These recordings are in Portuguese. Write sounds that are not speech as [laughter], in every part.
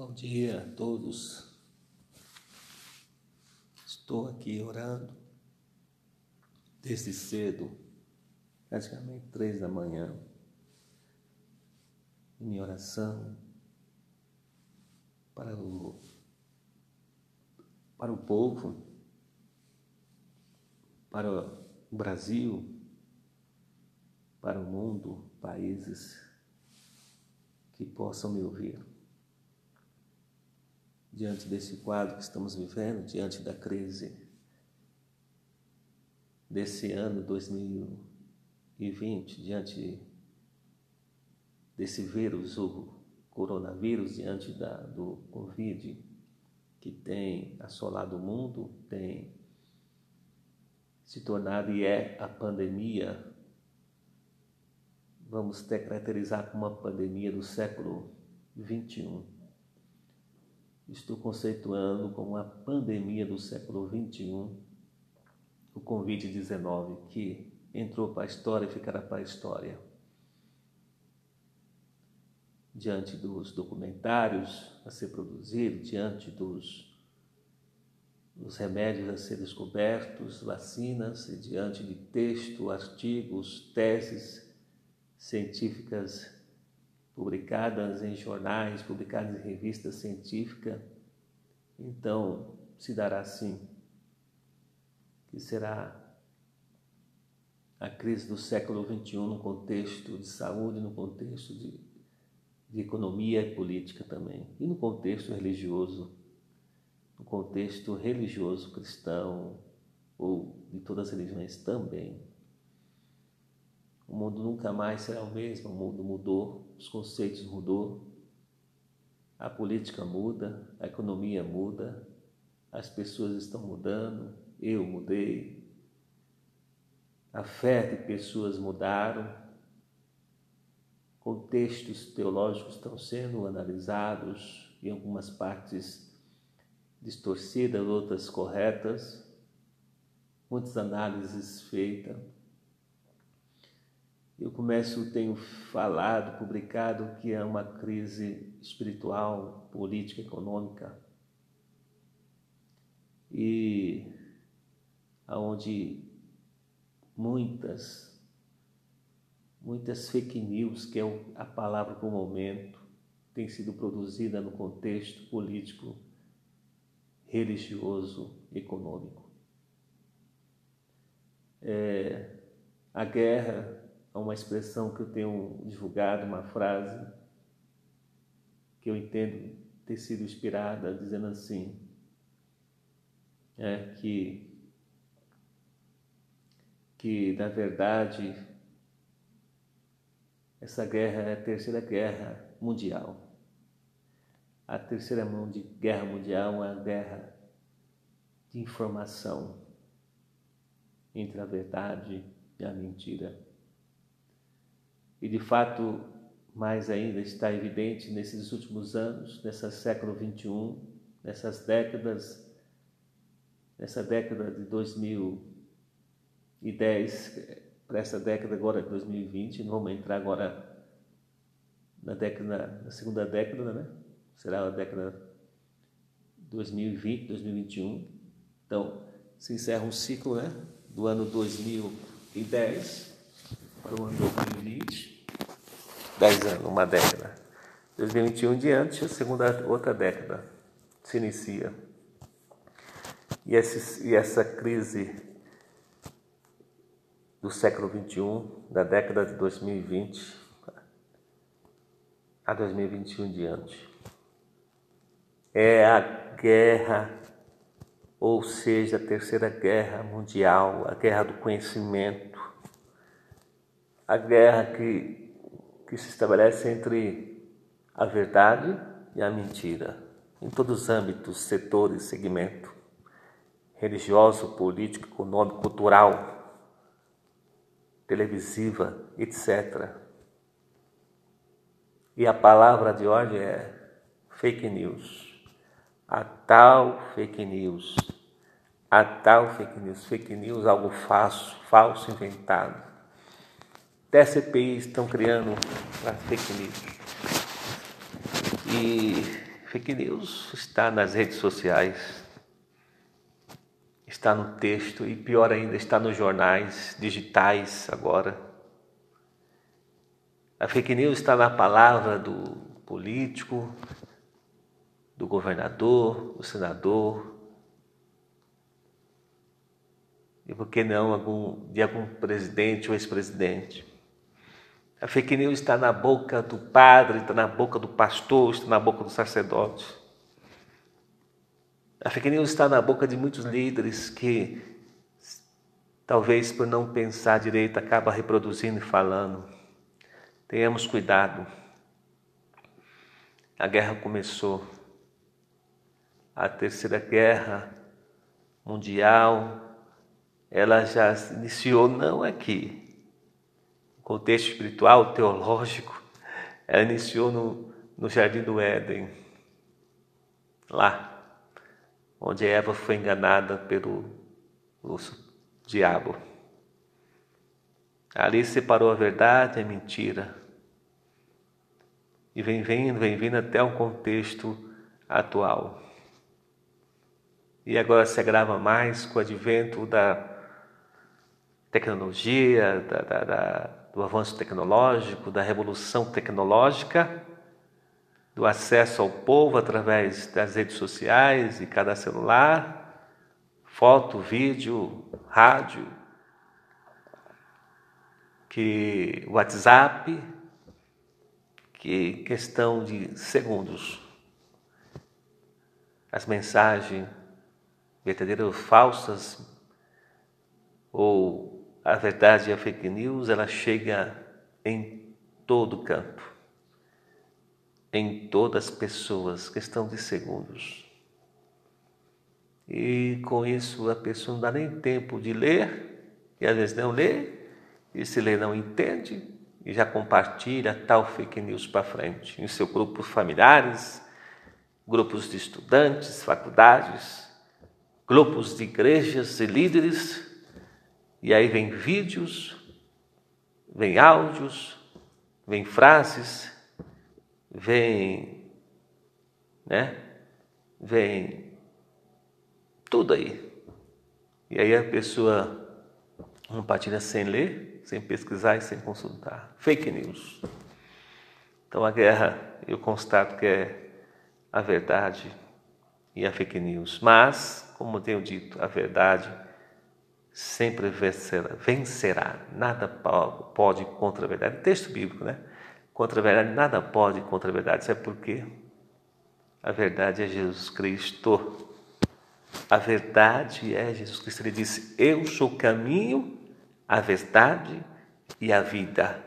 Bom dia a todos. Estou aqui orando desde cedo, praticamente três da manhã, minha oração para o, para o povo, para o Brasil, para o mundo, países que possam me ouvir diante desse quadro que estamos vivendo, diante da crise desse ano 2020, diante desse vírus, o coronavírus, diante da, do Covid, que tem assolado o mundo, tem se tornado e é a pandemia, vamos ter caracterizar como uma pandemia do século 21 estou conceituando como a pandemia do século XXI, o Covid-19, que entrou para a história e ficará para a história. Diante dos documentários a ser produzidos, diante dos, dos remédios a ser descobertos, vacinas, e diante de textos, artigos, teses científicas publicadas em jornais, publicadas em revistas científicas. Então, se dará assim, que será a crise do século XXI no contexto de saúde, no contexto de, de economia e política também, e no contexto religioso, no contexto religioso cristão ou de todas as religiões também. O mundo nunca mais será o mesmo, o mundo mudou, os conceitos mudou, a política muda, a economia muda, as pessoas estão mudando, eu mudei, a fé de pessoas mudaram, contextos teológicos estão sendo analisados, em algumas partes distorcidas, outras corretas, muitas análises feitas eu começo, tenho falado, publicado que é uma crise espiritual, política, econômica e aonde muitas muitas fake news, que é a palavra para o momento, tem sido produzida no contexto político, religioso, econômico. É, a guerra a uma expressão que eu tenho divulgado, uma frase que eu entendo ter sido inspirada, dizendo assim, é que que na verdade essa guerra é a terceira guerra mundial. A terceira guerra mundial é a guerra de informação entre a verdade e a mentira. E de fato, mais ainda está evidente nesses últimos anos, nesse século XXI, nessas décadas, nessa década de 2010 para essa década agora de 2020, não vamos entrar agora na década, na segunda década, né? Será a década 2020, 2021. Então, se encerra um ciclo, né? Do ano 2010 para o ano 2020 dez anos, uma década. 2021 em diante, a segunda, outra década se inicia. E, esse, e essa crise do século 21, da década de 2020 a 2021 em diante, é a guerra, ou seja, a terceira guerra mundial, a guerra do conhecimento, a guerra que que se estabelece entre a verdade e a mentira, em todos os âmbitos, setores, segmento, religioso, político, econômico, cultural, televisiva, etc. E a palavra de hoje é fake news. A tal fake news. A tal fake news. Fake news, algo falso, falso, inventado. Até CPI estão criando para fake news. E Fake news está nas redes sociais, está no texto e pior ainda, está nos jornais digitais agora. A fake news está na palavra do político, do governador, do senador, e por que não algum, de algum presidente ou ex-presidente. A fake news está na boca do padre, está na boca do pastor, está na boca do sacerdote. A fake news está na boca de muitos líderes que, talvez por não pensar direito, acaba reproduzindo e falando. Tenhamos cuidado. A guerra começou a Terceira Guerra Mundial, ela já iniciou não aqui, contexto espiritual, teológico, ela iniciou no, no Jardim do Éden, lá, onde Eva foi enganada pelo diabo. Ali separou a verdade e a mentira. E vem vindo, vem vindo até um contexto atual e agora se agrava mais com o advento da tecnologia, da, da, da, do avanço tecnológico, da revolução tecnológica, do acesso ao povo através das redes sociais e cada celular, foto, vídeo, rádio, que WhatsApp, que questão de segundos. As mensagens verdadeiras ou falsas, ou a verdade e a fake news, ela chega em todo campo, em todas as pessoas, questão de segundos. E com isso a pessoa não dá nem tempo de ler, e às vezes não lê, e se lê não entende, e já compartilha tal fake news para frente, em seu grupo familiares, grupos de estudantes, faculdades, grupos de igrejas e líderes, e aí vem vídeos, vem áudios, vem frases, vem, né? Vem tudo aí. E aí a pessoa compartilha sem ler, sem pesquisar e sem consultar. Fake news. Então a guerra, eu constato que é a verdade e a fake news. Mas como tenho dito, a verdade sempre vencerá, vencerá. Nada pode contra a verdade. Texto bíblico, né? Contra a verdade, nada pode contra a verdade. Sabe por quê? A verdade é Jesus Cristo. A verdade é Jesus Cristo. Ele disse: Eu sou o caminho, a verdade e a vida.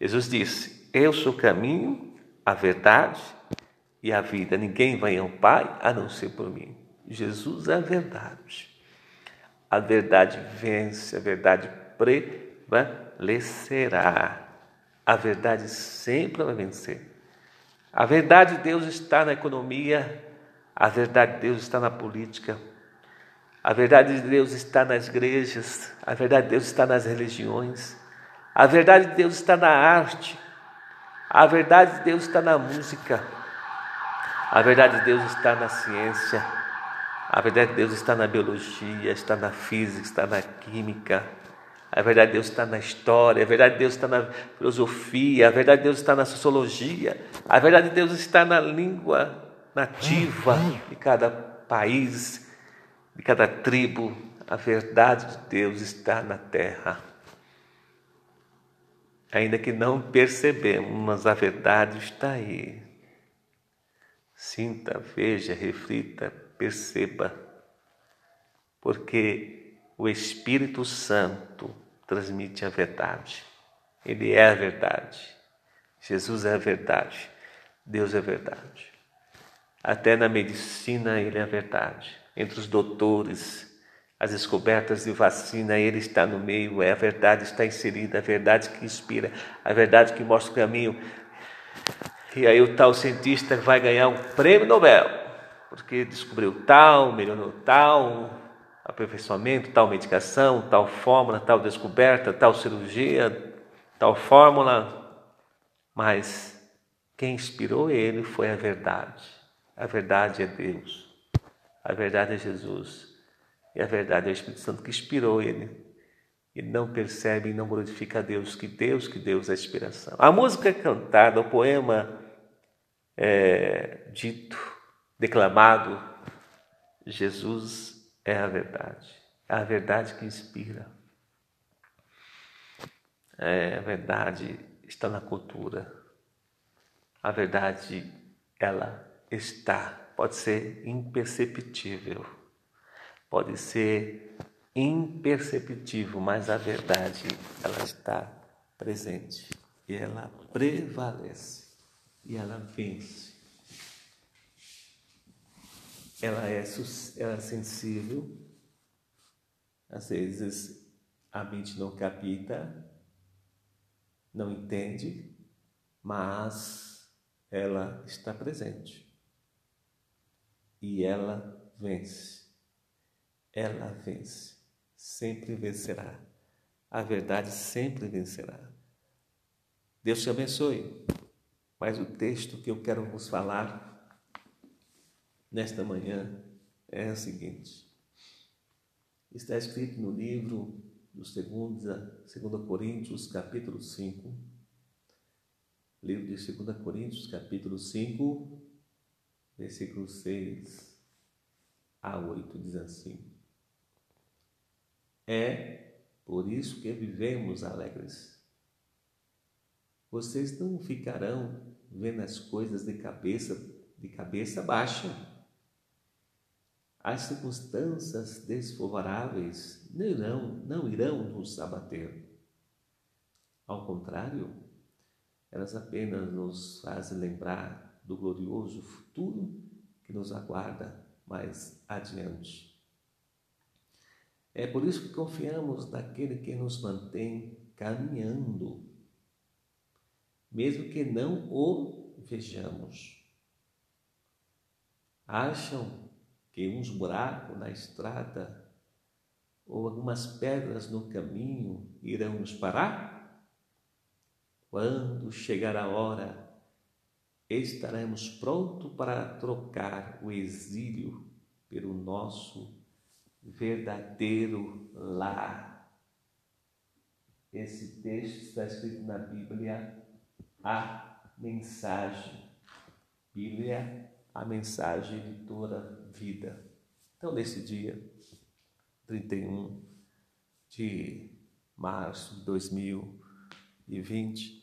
Jesus disse: Eu sou o caminho, a verdade e a vida. Ninguém vai ao Pai a não ser por mim. Jesus é a verdade. A verdade vence, a verdade prevalecerá. A verdade sempre vai vencer. A verdade de Deus está na economia, a verdade de Deus está na política, a verdade de Deus está nas igrejas, a verdade de Deus está nas religiões, a verdade de Deus está na arte, a verdade de Deus está na música, a verdade de Deus está na ciência. A verdade de Deus está na biologia, está na física, está na química. A verdade de Deus está na história, a verdade de Deus está na filosofia, a verdade de Deus está na sociologia, a verdade de Deus está na língua nativa de cada país, de cada tribo. A verdade de Deus está na terra. Ainda que não percebemos, mas a verdade está aí. Sinta, veja, reflita, perceba, porque o Espírito Santo transmite a verdade. Ele é a verdade. Jesus é a verdade. Deus é a verdade. Até na medicina ele é a verdade. Entre os doutores, as descobertas de vacina, ele está no meio, é a verdade está inserida, a verdade que inspira, a verdade que mostra o caminho. E aí o tal cientista vai ganhar um prêmio Nobel porque descobriu tal, melhorou tal, aperfeiçoamento, tal medicação, tal fórmula, tal descoberta, tal cirurgia, tal fórmula. Mas quem inspirou ele foi a verdade. A verdade é Deus. A verdade é Jesus. E a verdade é o Espírito Santo que inspirou ele. E não percebe e não glorifica a Deus, que Deus, que Deus é a inspiração. A música é cantada, o poema é dito, declamado, Jesus é a verdade. É a verdade que inspira. É, a verdade está na cultura. A verdade, ela está, pode ser imperceptível, pode ser imperceptível, mas a verdade, ela está presente e ela prevalece e ela vence. Ela é, ela é sensível, às vezes a mente não capta, não entende, mas ela está presente. E ela vence. Ela vence. Sempre vencerá. A verdade sempre vencerá. Deus te abençoe. Mas o texto que eu quero vos falar nesta manhã é o seguinte. Está escrito no livro do 2 Coríntios, capítulo 5. Livro de 2 Coríntios, capítulo 5, versículo 6 a 8, diz assim: É por isso que vivemos alegres. Vocês não ficarão vendo as coisas de cabeça de cabeça baixa as circunstâncias desfavoráveis não irão, não irão nos abater. Ao contrário, elas apenas nos fazem lembrar do glorioso futuro que nos aguarda mais adiante. É por isso que confiamos naquele que nos mantém caminhando, mesmo que não o vejamos. Acham que uns buracos na estrada ou algumas pedras no caminho irão nos parar? Quando chegar a hora, estaremos prontos para trocar o exílio pelo nosso verdadeiro lar. Esse texto está escrito na Bíblia, a mensagem. Bíblia, a mensagem de toda vida. Então, nesse dia, 31 de março de 2020,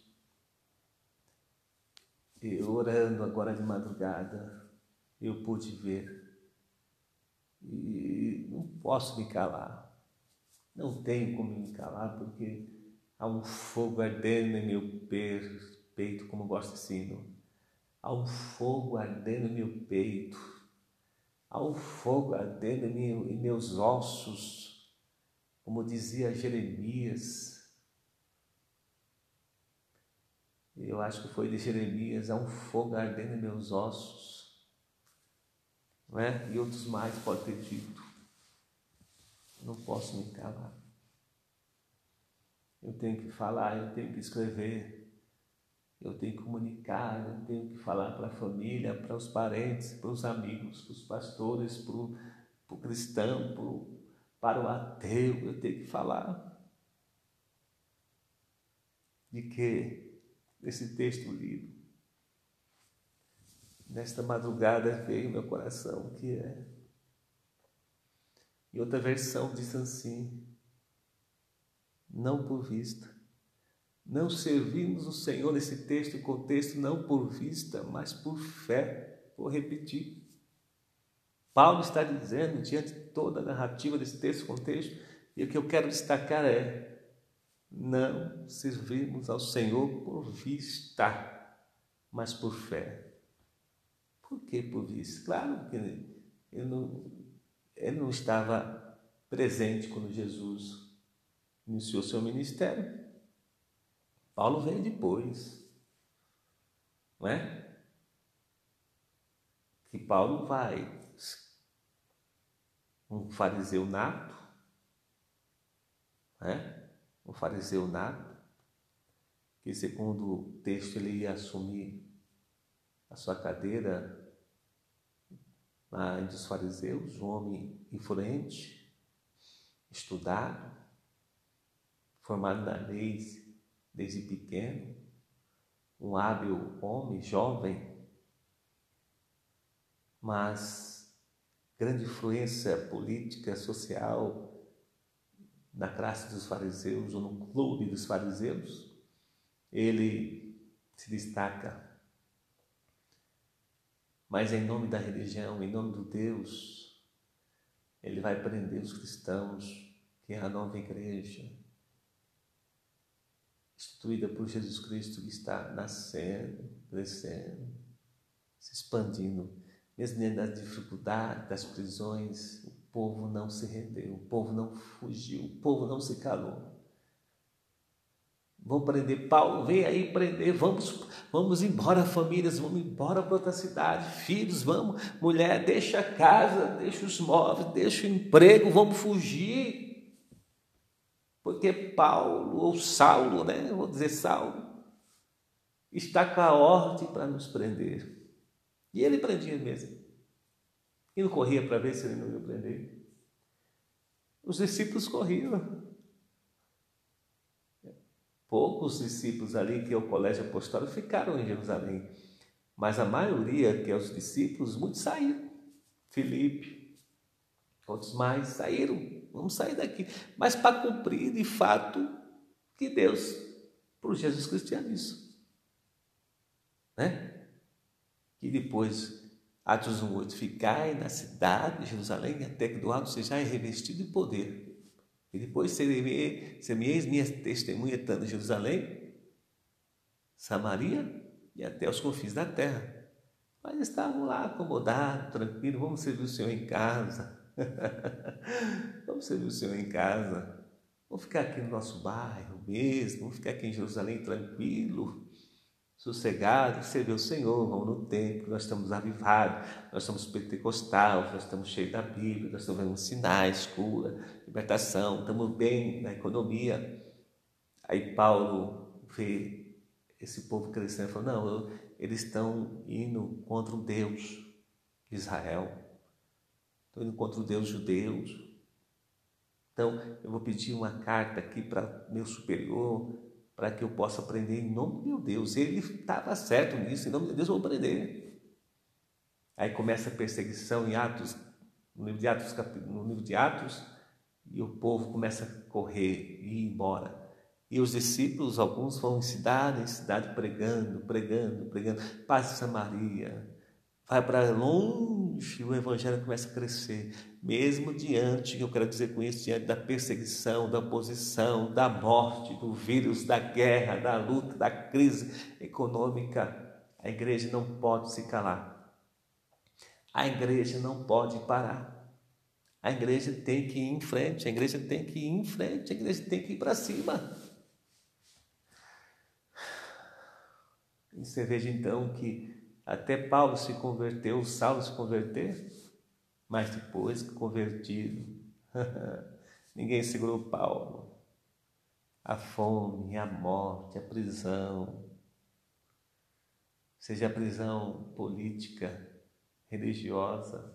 e orando agora de madrugada, eu pude ver e não posso me calar. Não tenho como me calar porque há um fogo ardendo em meu peito, como gosto de sino. Um fogo ardendo em meu peito um fogo ardendo em meus ossos, como dizia Jeremias. Eu acho que foi de Jeremias, há um fogo ardendo em meus ossos. Não é? E outros mais pode ter dito. Não posso me calar. Eu tenho que falar, eu tenho que escrever eu tenho que comunicar, eu tenho que falar para a família, para os parentes, para os amigos, para os pastores, para o, cristão, para o, para o ateu, eu tenho que falar. De que esse texto lido, nesta madrugada veio meu coração, que é. E outra versão diz assim: não por vista, não servimos o Senhor nesse texto e contexto não por vista, mas por fé. Vou repetir. Paulo está dizendo, diante de toda a narrativa desse texto e contexto, e o que eu quero destacar é: não servimos ao Senhor por vista, mas por fé. Por que por vista? Claro que ele não, ele não estava presente quando Jesus iniciou seu ministério. Paulo veio depois. Não é? Que Paulo vai, um fariseu nato, né? um fariseu nato, que segundo o texto ele ia assumir a sua cadeira lá entre os fariseus, um homem influente, estudado, formado na lei desde pequeno, um hábil homem, jovem, mas grande influência política, social na classe dos fariseus ou no clube dos fariseus, ele se destaca. Mas em nome da religião, em nome do Deus, ele vai prender os cristãos, que é a nova igreja, instituída por Jesus Cristo, que está nascendo, crescendo, se expandindo, mesmo dentro das dificuldades, das prisões, o povo não se rendeu, o povo não fugiu, o povo não se calou. Vão prender Paulo, vem aí prender, vamos, vamos embora, famílias, vamos embora para outra cidade, filhos, vamos, mulher, deixa a casa, deixa os móveis, deixa o emprego, vamos fugir. Porque Paulo, ou Saulo, né? Vou dizer Saulo, está com a ordem para nos prender. E ele prendia mesmo. E não corria para ver se ele não ia prender. Os discípulos corriam. Poucos discípulos ali, que é o colégio apostólico, ficaram em Jerusalém. Mas a maioria, que é os discípulos, muitos saíram. Filipe, outros mais saíram. Vamos sair daqui. Mas para cumprir, de fato, que Deus, por Jesus Cristo, tinha isso. Né? Que depois, Atos 1,8, ficai na cidade de Jerusalém, até que do alto sejais revestido de poder. E depois semeis minha testemunha tanto em Jerusalém, Samaria e até os confins da terra. Mas estavam lá acomodados, tranquilos, vamos servir o Senhor em casa. [laughs] vamos servir o Senhor em casa. Vamos ficar aqui no nosso bairro mesmo, vamos ficar aqui em Jerusalém tranquilo sossegado, servir o Senhor, vamos no templo, nós estamos avivados, nós estamos pentecostal, nós estamos cheios da Bíblia, nós estamos vendo sinais, cura, libertação, estamos bem na economia. Aí Paulo vê esse povo crescendo e fala, não, eles estão indo contra o Deus de Israel, indo contra o Deus judeus. Então, eu vou pedir uma carta aqui para meu superior, para que eu possa aprender em nome de meu Deus. Ele estava certo nisso, em nome de Deus eu vou aprender. Aí começa a perseguição em Atos, no livro de Atos, no livro de Atos, e o povo começa a correr e ir embora. E os discípulos, alguns vão em cidade em cidade pregando, pregando, pregando. Passa Samaria, vai para longe, o evangelho começa a crescer, mesmo diante, eu quero dizer com isso, diante da perseguição, da oposição, da morte, do vírus, da guerra, da luta, da crise econômica, a igreja não pode se calar. A igreja não pode parar. A igreja tem que ir em frente, a igreja tem que ir em frente, a igreja tem que ir para cima. E você veja então que até Paulo se converteu, Saulo se converter, mas depois convertido, [laughs] ninguém segurou Paulo. A fome, a morte, a prisão, seja a prisão política, religiosa,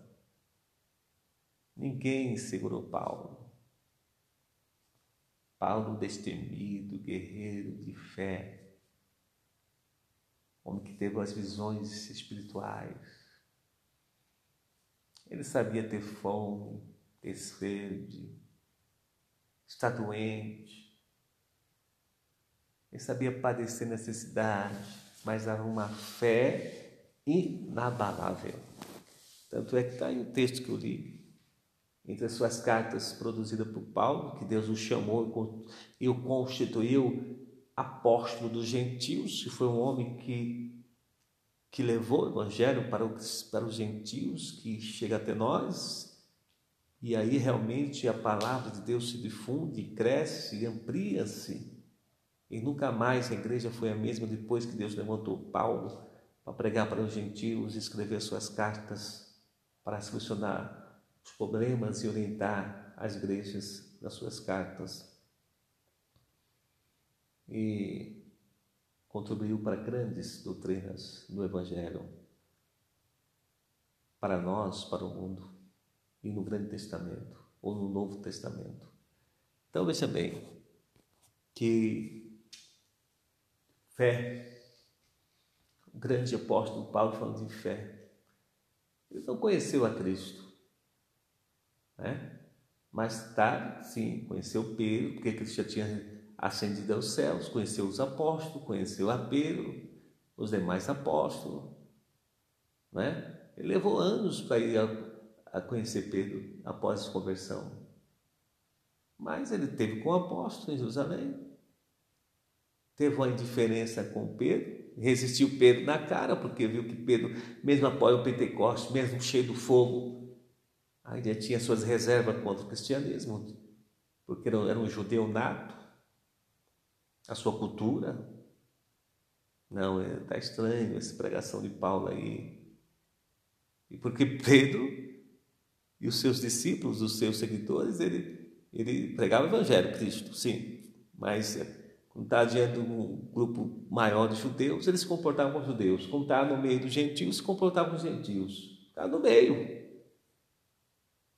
ninguém segurou Paulo. Paulo destemido, guerreiro de fé, homem que teve as visões espirituais. Ele sabia ter fome, ter sede, estar doente. Ele sabia padecer necessidade, mas era uma fé inabalável. Tanto é que está aí o texto que eu li. Entre as suas cartas produzidas por Paulo, que Deus o chamou e o constituiu apóstolo dos gentios, que foi um homem que, que levou o evangelho para os, para os gentios, que chega até nós, e aí realmente a palavra de Deus se difunde, cresce, amplia-se. E nunca mais a igreja foi a mesma depois que Deus levantou Paulo para pregar para os gentios, escrever suas cartas para solucionar os problemas e orientar as igrejas nas suas cartas e contribuiu para grandes doutrinas do Evangelho. para nós, para o mundo, e no Grande Testamento, ou no Novo Testamento. Então, veja bem, que fé, o grande apóstolo Paulo falando de fé, ele não conheceu a Cristo, né? Mais tarde, sim, conheceu Pedro, porque Cristo já tinha ascendido aos céus, conheceu os apóstolos, conheceu a Pedro, os demais apóstolos, né? Ele levou anos para ir a, a conhecer Pedro após a conversão. Mas ele teve com o apóstolo em Jerusalém. Teve uma indiferença com Pedro, resistiu Pedro na cara, porque viu que Pedro, mesmo após o Pentecostes, mesmo cheio do fogo, ainda tinha suas reservas contra o cristianismo, porque era um judeu nato, a sua cultura. Não, está estranho essa pregação de Paulo aí. E porque Pedro e os seus discípulos, os seus seguidores, ele, ele pregava o Evangelho, Cristo, sim, mas quando está diante de um grupo maior de judeus, eles se comportavam como judeus. Quando está no meio dos gentios, se comportavam como gentios. Está no meio.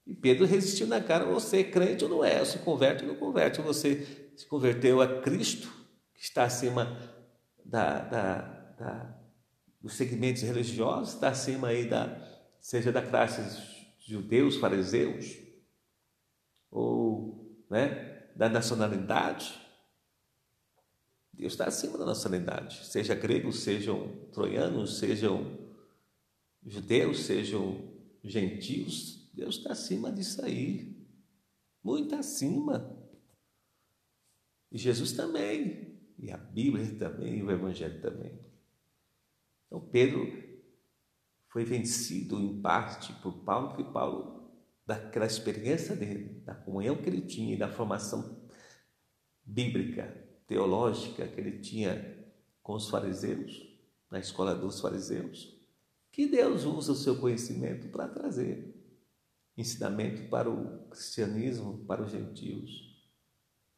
E Pedro resistiu na cara: você é crente ou não é? Se converte ou não converte? Você se converteu a Cristo, que está acima da, da, da, dos segmentos religiosos, está acima aí da, seja da classe judeus, fariseus, ou né, da nacionalidade, Deus está acima da nacionalidade, seja gregos, sejam troianos, sejam judeus, sejam gentios, Deus está acima disso aí, muito acima. E Jesus também, e a Bíblia também, e o Evangelho também. Então Pedro foi vencido em parte por Paulo, porque Paulo, daquela experiência dele, da comunhão que ele tinha e da formação bíblica, teológica que ele tinha com os fariseus, na escola dos fariseus, que Deus usa o seu conhecimento para trazer ensinamento para o cristianismo, para os gentios,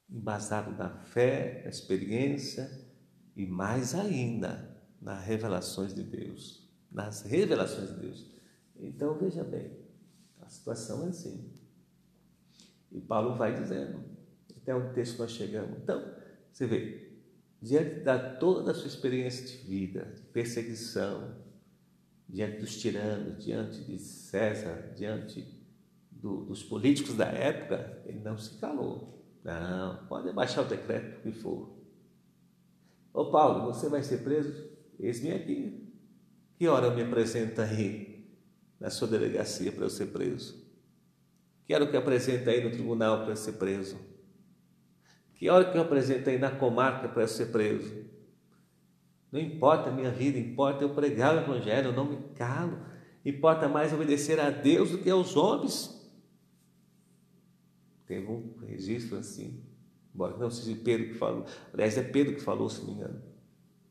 embasado na fé, na experiência e mais ainda nas revelações de Deus nas revelações de Deus. Então veja bem, a situação é assim. E Paulo vai dizendo, até um texto nós chegamos. Então, você vê, diante da toda a sua experiência de vida, de perseguição, diante dos tiranos, diante de César, diante do, dos políticos da época, ele não se calou. Não, pode baixar o decreto que for. Ô Paulo, você vai ser preso? Eis-me aqui. Que hora me apresenta aí na sua delegacia para eu ser preso? Que hora que eu apresento aí no tribunal para eu ser preso? Que hora que eu apresento aí na comarca para eu ser preso? Não importa a minha vida, importa eu pregar o Evangelho, eu não me calo. Importa mais obedecer a Deus do que aos homens. Teve um registro assim, embora não seja Pedro que falou, aliás, é Pedro que falou, se não me engano.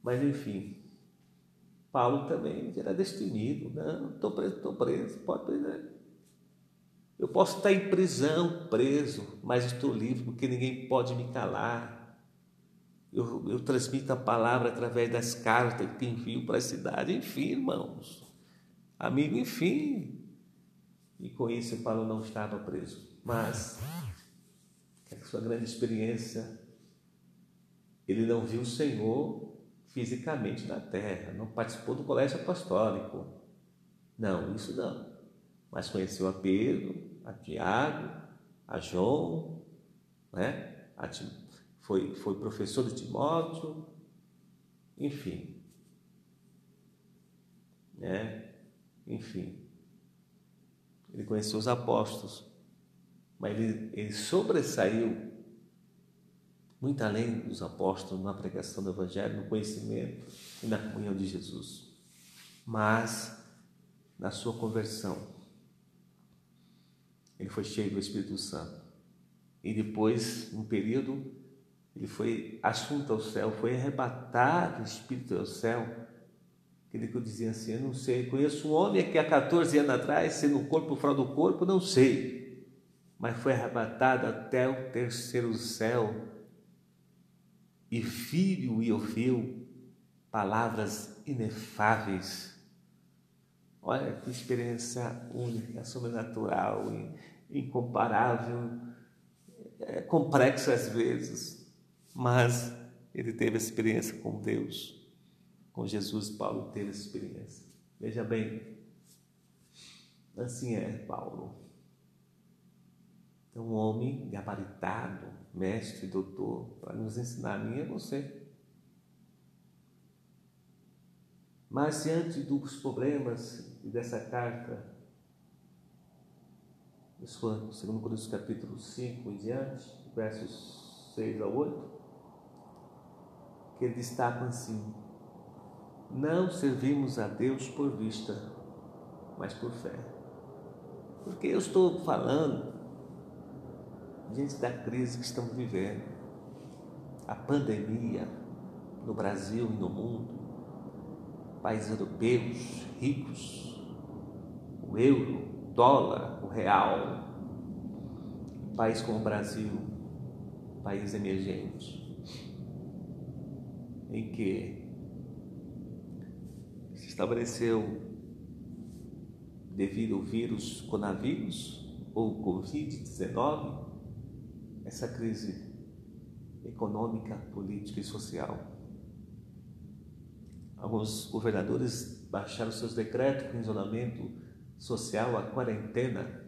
Mas enfim, Paulo também era destemido. Não, estou preso, estou preso, pode prender. Eu posso estar em prisão, preso, mas estou livre porque ninguém pode me calar. Eu, eu transmito a palavra através das cartas que envio para a cidade. Enfim, irmãos, amigo, enfim. E com isso Paulo não estava preso. Mas, com a sua grande experiência, ele não viu o Senhor fisicamente na terra, não participou do colégio apostólico. Não, isso não. Mas conheceu a Pedro, a Tiago, a João, né? A Tim... foi, foi professor de Timóteo, enfim. Né? Enfim. Ele conheceu os apóstolos, mas ele, ele sobressaiu muito além dos apóstolos na pregação do Evangelho, no conhecimento e na comunhão de Jesus. Mas, na sua conversão, ele foi cheio do Espírito Santo. E depois, um período, ele foi assunto ao céu, foi arrebatado o Espírito ao céu. Ele dizia assim: Eu não sei, conheço um homem que há 14 anos atrás, sendo o corpo fora do corpo, não sei, mas foi arrebatado até o terceiro céu e filho e ouviu palavras inefáveis. Olha que experiência única, sobrenatural, incomparável, é complexa às vezes, mas ele teve experiência com Deus, com Jesus. Paulo teve experiência. Veja bem, assim é Paulo. É um homem gabaritado, mestre, doutor, para nos ensinar a mim e a você. Mas diante dos problemas e dessa carta, 2 Coríntios capítulo 5 em diante, versos 6 a 8, que ele destaca assim: Não servimos a Deus por vista, mas por fé. Porque eu estou falando diante da crise que estamos vivendo, a pandemia no Brasil e no mundo, países europeus ricos, o euro, o dólar, o real, um país como o Brasil, país emergente, em que se estabeleceu devido ao vírus coronavírus ou Covid-19, essa crise econômica, política e social. Alguns governadores baixaram seus decretos com isolamento social, a quarentena.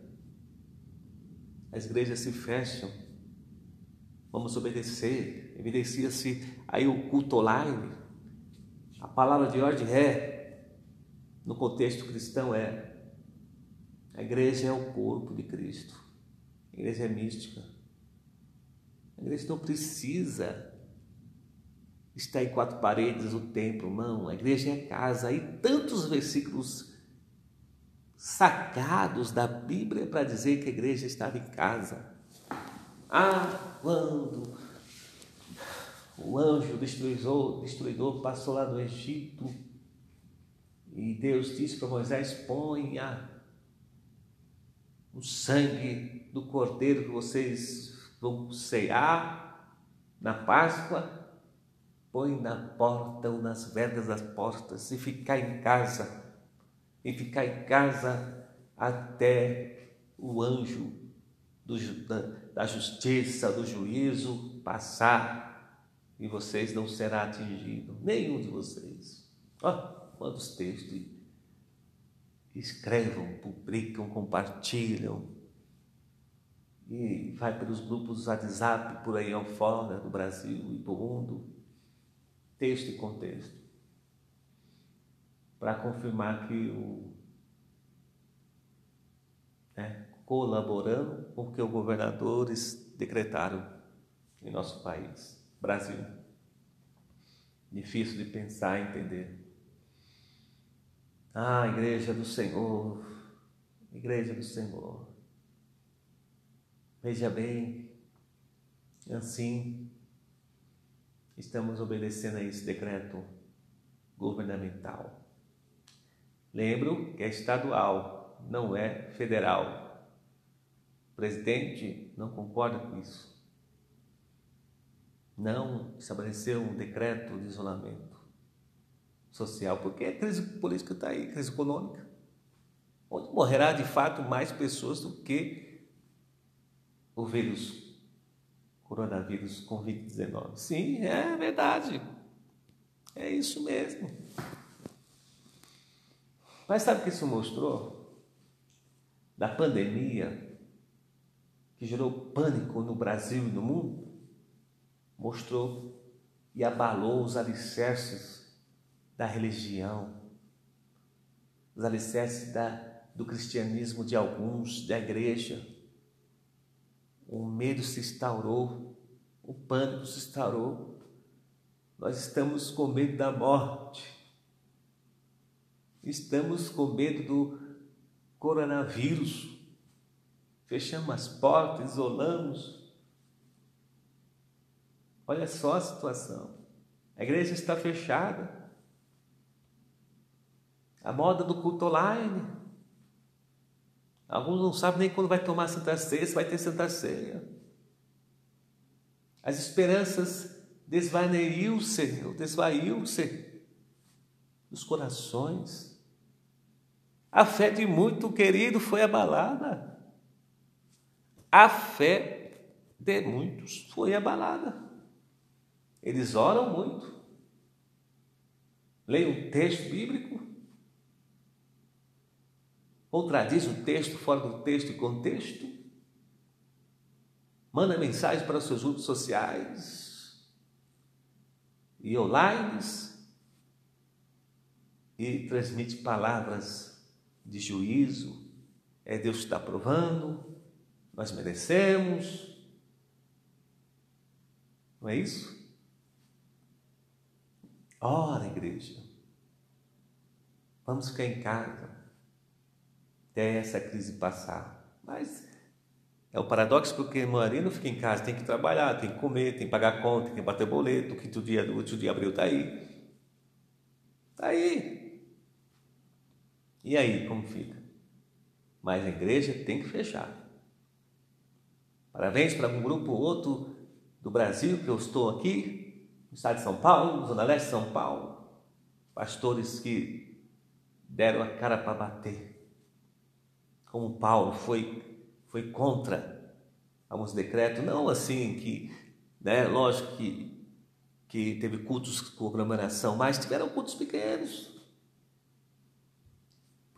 As igrejas se fecham. Vamos obedecer. Evidencia-se aí o culto online. A palavra de ordem é, no contexto cristão, é: a igreja é o corpo de Cristo. A igreja é mística. A igreja não precisa estar em quatro paredes o templo, não. A igreja é casa. E tantos versículos sacados da Bíblia para dizer que a igreja estava em casa. Ah, quando o anjo destruidor, destruidor passou lá no Egito e Deus disse para Moisés: ponha o sangue do cordeiro que vocês vão cear na Páscoa, põe na porta ou nas vergas das portas e ficar em casa, e ficar em casa até o anjo do, da, da justiça, do juízo passar e vocês não será atingido, nenhum de vocês. Ó, oh, quantos textos escrevam, publicam, compartilham, e vai pelos grupos WhatsApp por aí fora do Brasil e do mundo, texto e contexto, para confirmar que o né, colaborando com o que os governadores decretaram em nosso país, Brasil. Difícil de pensar e entender. Ah, igreja do Senhor, igreja do Senhor. Veja bem, assim estamos obedecendo a esse decreto governamental. Lembro que é estadual, não é federal. O presidente não concorda com isso. Não estabeleceu um decreto de isolamento social, porque a crise política está aí, crise econômica, onde morrerá de fato mais pessoas do que o vírus coronavírus Covid-19. Sim, é verdade. É isso mesmo. Mas sabe o que isso mostrou? Da pandemia que gerou pânico no Brasil e no mundo? Mostrou e abalou os alicerces da religião, os alicerces da, do cristianismo de alguns, da igreja o medo se instaurou, o pânico se instaurou. Nós estamos com medo da morte. Estamos com medo do coronavírus. Fechamos as portas, isolamos. Olha só a situação. A igreja está fechada. A moda do culto online. Alguns não sabem nem quando vai tomar Santa Ceia, se vai ter Santa Ceia. As esperanças desvaneiu-se, desvaiu-se dos corações. A fé de muito querido foi abalada. A fé de muitos foi abalada. Eles oram muito. Leem um texto bíblico. Ou traduz o texto fora do texto e contexto. Manda mensagem para os seus grupos sociais e online e transmite palavras de juízo. É Deus que está provando, nós merecemos. Não é isso? Ora, igreja, vamos ficar em casa até essa crise passar. Mas é o paradoxo porque Maria não fica em casa, tem que trabalhar, tem que comer, tem que pagar conta, tem que bater boleto, o quinto dia do último dia abril está aí. Está aí. E aí, como fica? Mas a igreja tem que fechar. Parabéns para um grupo ou outro do Brasil, que eu estou aqui, no estado de São Paulo, Zona Leste de São Paulo, pastores que deram a cara para bater. Como Paulo foi, foi contra alguns decretos, não assim que, né, lógico que, que teve cultos com aglomeração, mas tiveram cultos pequenos,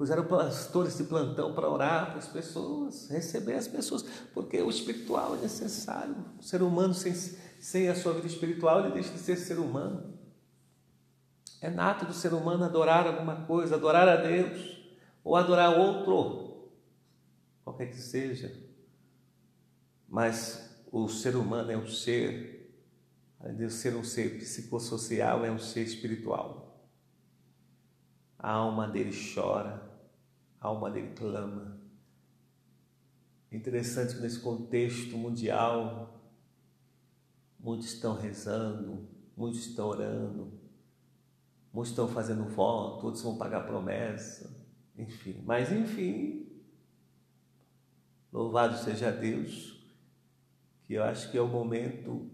Puseram pastores de plantão para orar para as pessoas, receber as pessoas, porque o espiritual é necessário. O ser humano sem, sem a sua vida espiritual, ele deixa de ser ser humano. É nato do ser humano adorar alguma coisa, adorar a Deus, ou adorar outro, qualquer que seja. Mas o ser humano é um ser, além de ser um ser psicossocial, é um ser espiritual. A alma dele chora, a alma dele clama. É interessante que nesse contexto mundial, muitos estão rezando, muitos estão orando, muitos estão fazendo voto, outros vão pagar promessa, enfim. Mas, enfim, louvado seja Deus, que eu acho que é o momento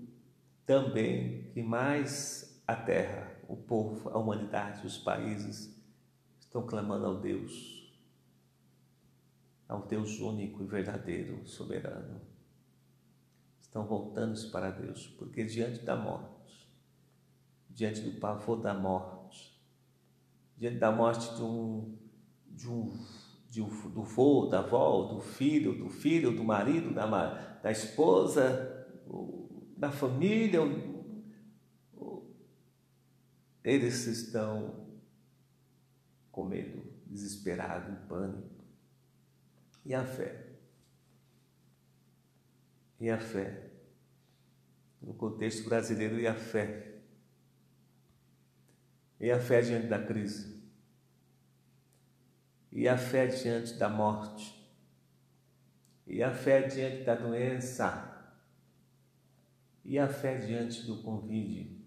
também que mais a terra, o povo, a humanidade, os países estão clamando ao Deus ao Deus único e verdadeiro, soberano. Estão voltando-se para Deus, porque diante da morte, diante do pavor da morte, diante da morte de um, de um, de do vô, da avó, do filho, do filho, do marido, da, da esposa, da família, eles estão com medo, desesperados, em pânico e a fé. E a fé. No contexto brasileiro, e a fé. E a fé diante da crise. E a fé diante da morte. E a fé diante da doença. E a fé diante do convite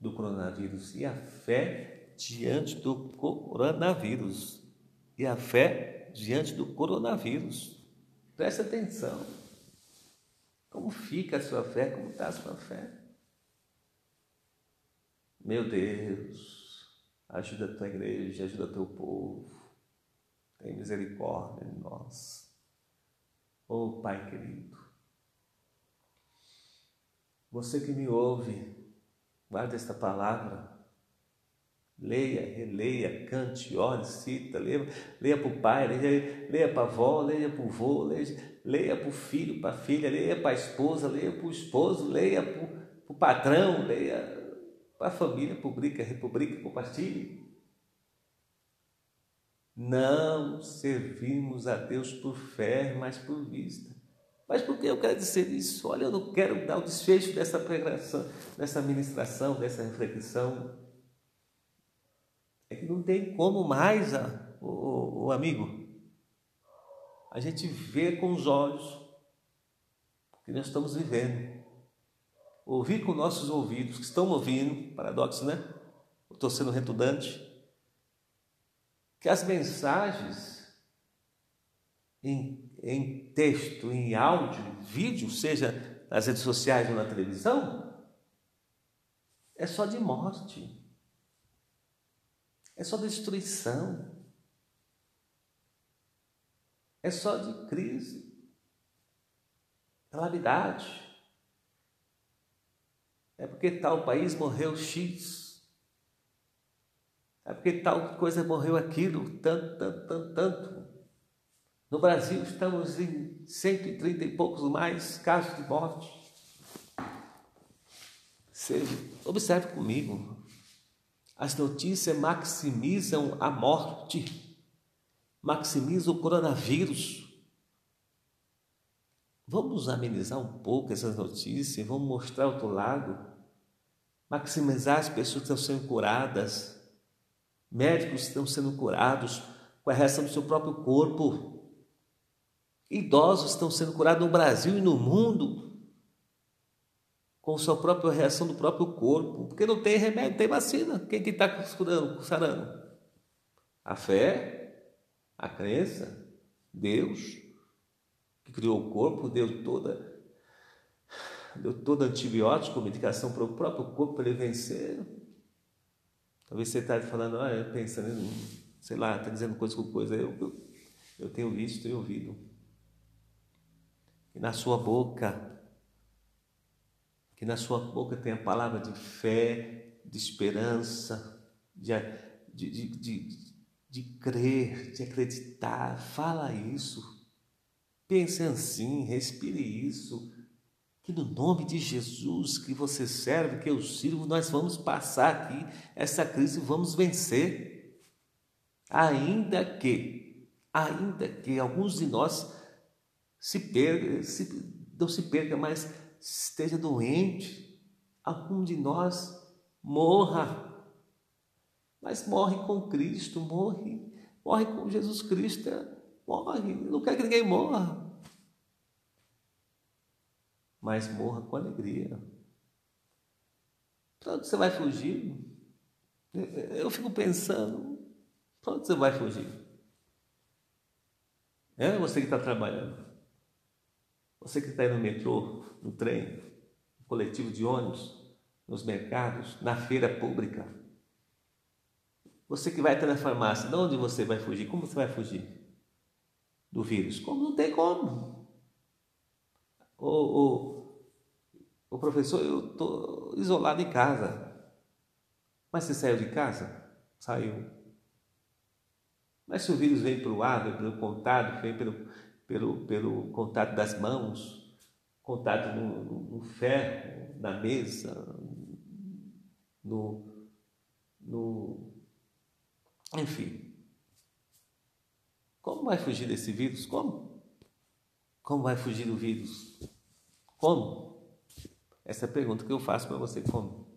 do coronavírus. E a fé diante do coronavírus. E a fé diante do coronavírus. Preste atenção. Como fica a sua fé? Como está a sua fé? Meu Deus, ajuda a tua igreja, ajuda o teu povo. Tem misericórdia de nós. Oh Pai querido, você que me ouve, guarda esta palavra Leia, releia, cante, ore, cita, leia, leia para o pai, leia, leia para a avó, leia para o vô, leia, leia para o filho, para a filha, leia para a esposa, leia para o esposo, leia para o patrão, leia para a família, publica, republica, compartilhe. Não servimos a Deus por fé, mas por vista. Mas por que eu quero dizer isso? Olha, eu não quero dar o desfecho dessa pregação, dessa ministração, dessa reflexão é que não tem como mais, o, o amigo, a gente ver com os olhos que nós estamos vivendo. Ouvir com nossos ouvidos, que estão ouvindo, paradoxo, né? Estou sendo redundante. Que as mensagens em, em texto, em áudio, vídeo, seja nas redes sociais ou na televisão, é só de morte é só destruição. é só de crise, calamidade. É porque tal país morreu X. É porque tal coisa morreu aquilo, tanto, tanto, tanto, tanto. No Brasil estamos em 130 e poucos mais casos de morte. Você observe comigo. As notícias maximizam a morte, maximizam o coronavírus. Vamos amenizar um pouco essas notícias, vamos mostrar outro lado, maximizar as pessoas que estão sendo curadas, médicos estão sendo curados com a reação do seu próprio corpo. Idosos estão sendo curados no Brasil e no mundo com a sua própria reação do próprio corpo, porque não tem remédio, não tem vacina. Quem que está curando, sarando? A fé, a crença, Deus, que criou o corpo, deu toda, deu todo antibiótico, medicação para o próprio corpo para ele vencer. Talvez você está falando, ah, pensando, sei lá, está dizendo coisa com coisa. Eu, eu, eu tenho visto e ouvido que na sua boca, que na sua boca tenha palavra de fé, de esperança, de, de, de, de, de crer, de acreditar. Fala isso. Pense assim, respire isso. Que no nome de Jesus que você serve, que eu sirvo, nós vamos passar aqui essa crise e vamos vencer. Ainda que, ainda que alguns de nós se perca, se, não se perca, mas esteja doente, algum de nós morra, mas morre com Cristo, morre, morre com Jesus Cristo, morre, não quer que ninguém morra, mas morra com alegria. Para onde você vai fugir? Eu fico pensando, para onde você vai fugir? É você que está trabalhando. Você que está aí no metrô, no trem, no coletivo de ônibus, nos mercados, na feira pública. Você que vai até na farmácia, de onde você vai fugir? Como você vai fugir do vírus? Como não tem como. O, o professor, eu estou isolado em casa. Mas você saiu de casa? Saiu. Mas se o vírus vem pelo ar, vem pelo contato, vem pelo, pelo, pelo contato das mãos, contato no, no, no ferro, na mesa, no, no. Enfim. Como vai fugir desse vírus? Como? Como vai fugir do vírus? Como? Essa é a pergunta que eu faço para você. Como?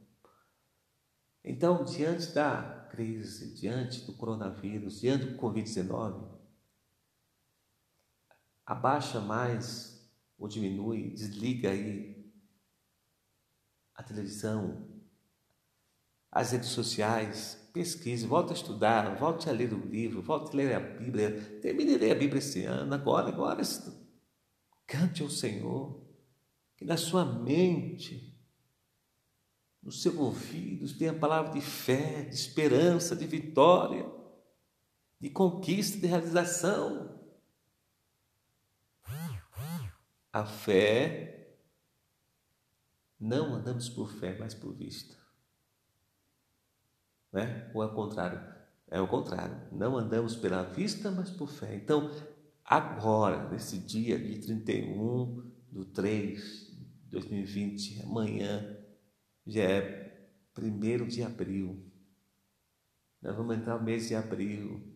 Então, diante da crise, diante do coronavírus, diante do Covid-19, abaixa mais ou diminui, desliga aí a televisão, as redes sociais, pesquise, volte a estudar, volte a ler o livro, volte a ler a Bíblia, termine de ler a Bíblia esse ano, agora, agora, cante ao Senhor, que na sua mente, nos seus ouvidos tenha a palavra de fé, de esperança, de vitória, de conquista, de realização. A fé, não andamos por fé, mas por vista. Né? Ou é o contrário? É o contrário. Não andamos pela vista, mas por fé. Então, agora, nesse dia de 31 do 3 de 2020, amanhã, já é 1 de abril. Nós vamos entrar no mês de abril.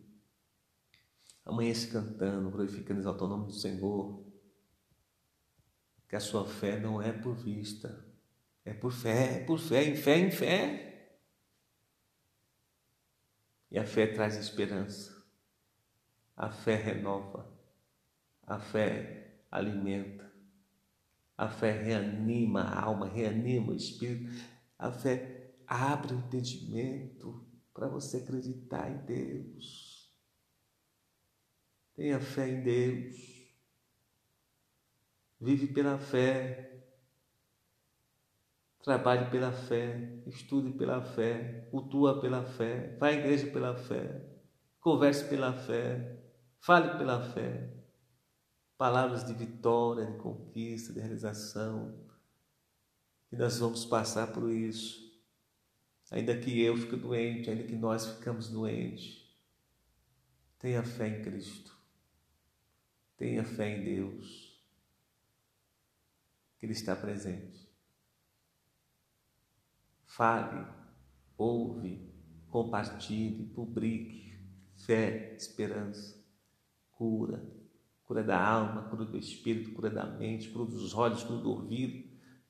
Amanhã se cantando, glorificando, exaltando o nome do Senhor que a sua fé não é por vista, é por fé, é por fé, em fé, em fé. E a fé traz esperança, a fé renova, a fé alimenta, a fé reanima a alma, reanima o espírito, a fé abre o entendimento para você acreditar em Deus. Tenha fé em Deus. Vive pela fé, trabalhe pela fé, estude pela fé, cultua pela fé, vá à igreja pela fé, converse pela fé, fale pela fé, palavras de vitória, de conquista, de realização. E nós vamos passar por isso. Ainda que eu fique doente, ainda que nós ficamos doentes. Tenha fé em Cristo. Tenha fé em Deus. Que Ele está presente. Fale, ouve, compartilhe, publique. Fé, esperança, cura, cura da alma, cura do espírito, cura da mente, cura dos olhos, cura do ouvido,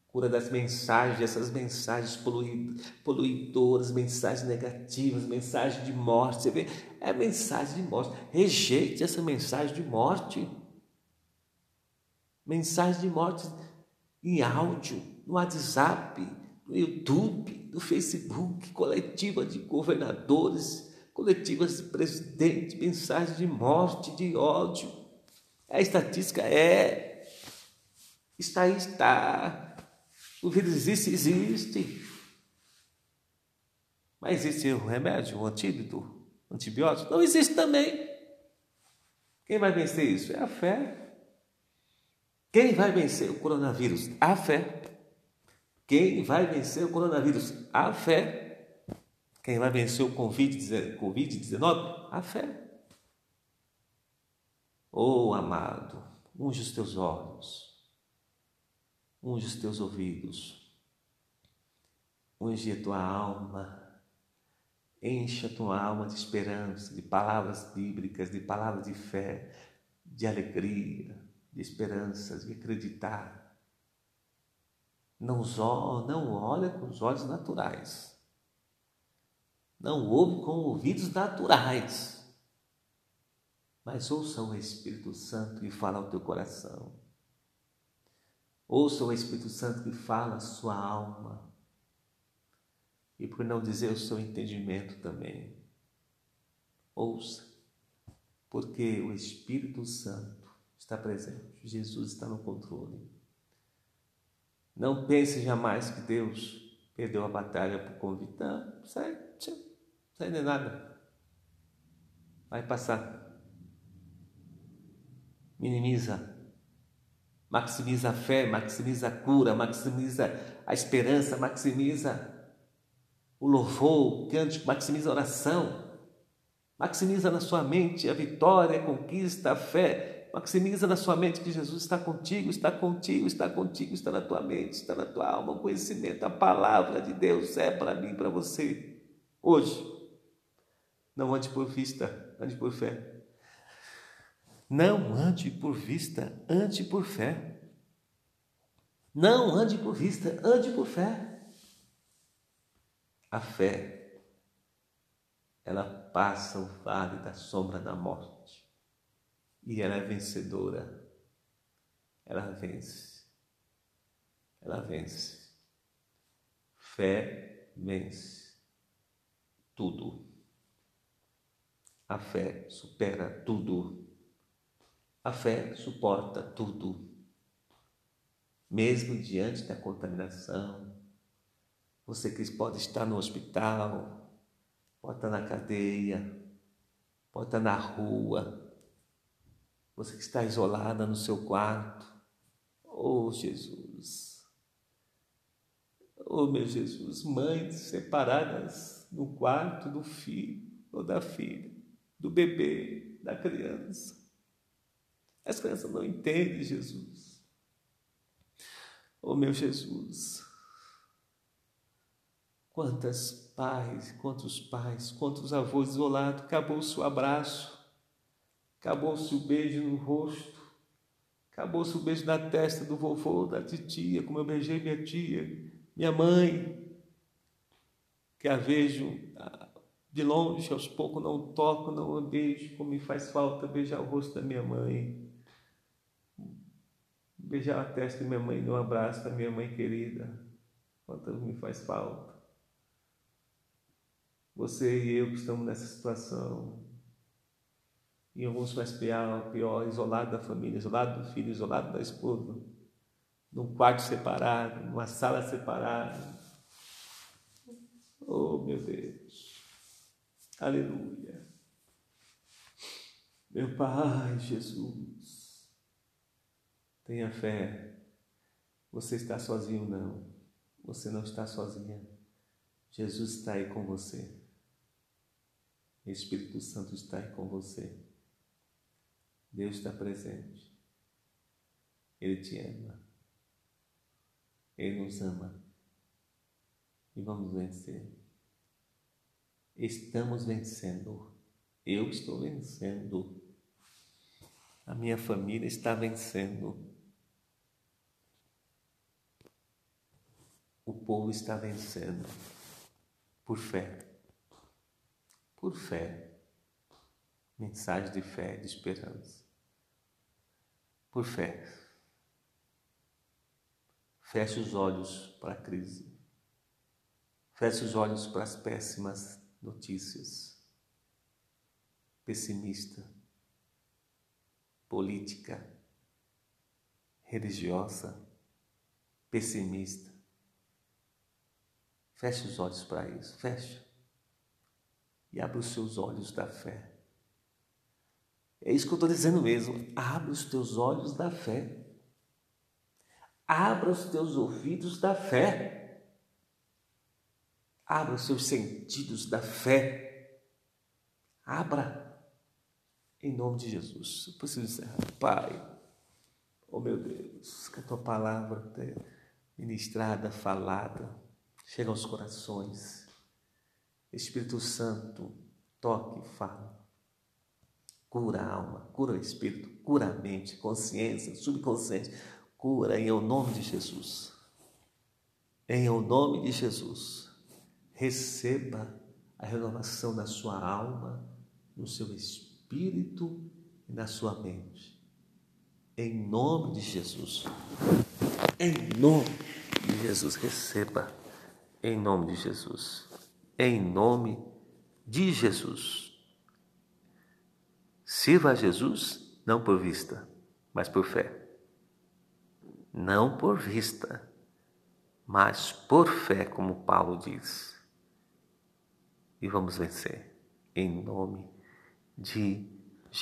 cura das mensagens, essas mensagens poluidoras, mensagens negativas, mensagens de morte. Você vê, é mensagem de morte. Rejeite essa mensagem de morte. Mensagem de morte em áudio, no WhatsApp, no YouTube, no Facebook, coletiva de governadores, coletivas de presidente, mensagens de morte, de ódio. A estatística é. Está aí, está. O vírus existe, existe. Mas existe o remédio, o antídoto, o antibiótico? Não existe também. Quem vai vencer isso? É a fé. Quem vai vencer o coronavírus? A fé. Quem vai vencer o coronavírus? A fé. Quem vai vencer o Covid-19? A fé. Oh, amado, unge os teus olhos, unge os teus ouvidos, unge a tua alma, enche a tua alma de esperança, de palavras bíblicas, de palavras de fé, de alegria, de esperanças, de acreditar. Não, não olha com os olhos naturais. Não ouve com ouvidos naturais. Mas ouça o Espírito Santo que fala ao teu coração. Ouça o Espírito Santo que fala a sua alma. E por não dizer o seu entendimento também. Ouça, porque o Espírito Santo está presente. Jesus está no controle. Não pense jamais que Deus perdeu a batalha por convite. Não, sai, sai de nada. Vai passar. Minimiza. Maximiza a fé, maximiza a cura, maximiza a esperança, maximiza o louvor, o cântico, maximiza a oração. Maximiza na sua mente a vitória, a conquista, a fé, Maximiza na sua mente que Jesus está contigo, está contigo, está contigo, está na tua mente, está na tua alma. O conhecimento, a palavra de Deus é para mim, para você. Hoje, não ande por vista, ande por fé. Não ande por vista, ande por fé. Não ande por vista, ande por fé. A fé, ela passa o vale da sombra da morte e ela é vencedora. Ela vence. Ela vence. Fé vence tudo. A fé supera tudo. A fé suporta tudo. Mesmo diante da contaminação, você que pode estar no hospital, pode estar na cadeia, pode estar na rua, você que está isolada no seu quarto. Oh, Jesus. Oh, meu Jesus. Mães separadas no quarto do filho ou da filha, do bebê, da criança. As crianças não entendem Jesus. Oh, meu Jesus. Quantas pais, quantos pais, quantos avós isolados, acabou o abraço Acabou-se o beijo no rosto. Acabou-se o beijo na testa do vovô, da titia, como eu beijei minha tia, minha mãe, que a vejo de longe, aos poucos não toco, não beijo, como me faz falta beijar o rosto da minha mãe. Beijar a testa da minha mãe, dar um abraço da minha mãe querida, quanto me faz falta. Você e eu que estamos nessa situação, e alguns mais pior, pior, isolado da família, isolado do filho, isolado da esposa, num quarto separado, numa sala separada. Oh, meu Deus. Aleluia. Meu Pai Jesus, Tenha fé. Você está sozinho, não. Você não está sozinha. Jesus está aí com você. O Espírito Santo está aí com você. Deus está presente. Ele te ama. Ele nos ama. E vamos vencer. Estamos vencendo. Eu estou vencendo. A minha família está vencendo. O povo está vencendo por fé. Por fé. Mensagem de fé, de esperança. Por fé. Feche os olhos para a crise. Feche os olhos para as péssimas notícias. Pessimista. Política. Religiosa. Pessimista Feche os olhos para isso, fecha. E abra os seus olhos da fé. É isso que eu estou dizendo mesmo. Abra os teus olhos da fé. Abra os teus ouvidos da fé. Abra os seus sentidos da fé. Abra. Em nome de Jesus. Eu preciso encerrar. Pai, oh meu Deus, que a tua palavra tenha ministrada, falada chega aos corações. Espírito Santo, toque fala. Cura a alma, cura o espírito, cura a mente, consciência, subconsciente. Cura em o nome de Jesus. Em o nome de Jesus. Receba a renovação na sua alma, no seu espírito e na sua mente. Em nome de Jesus. Em nome de Jesus, receba em nome de Jesus. Em nome de Jesus. Sirva a Jesus não por vista, mas por fé. Não por vista, mas por fé, como Paulo diz. E vamos vencer em nome de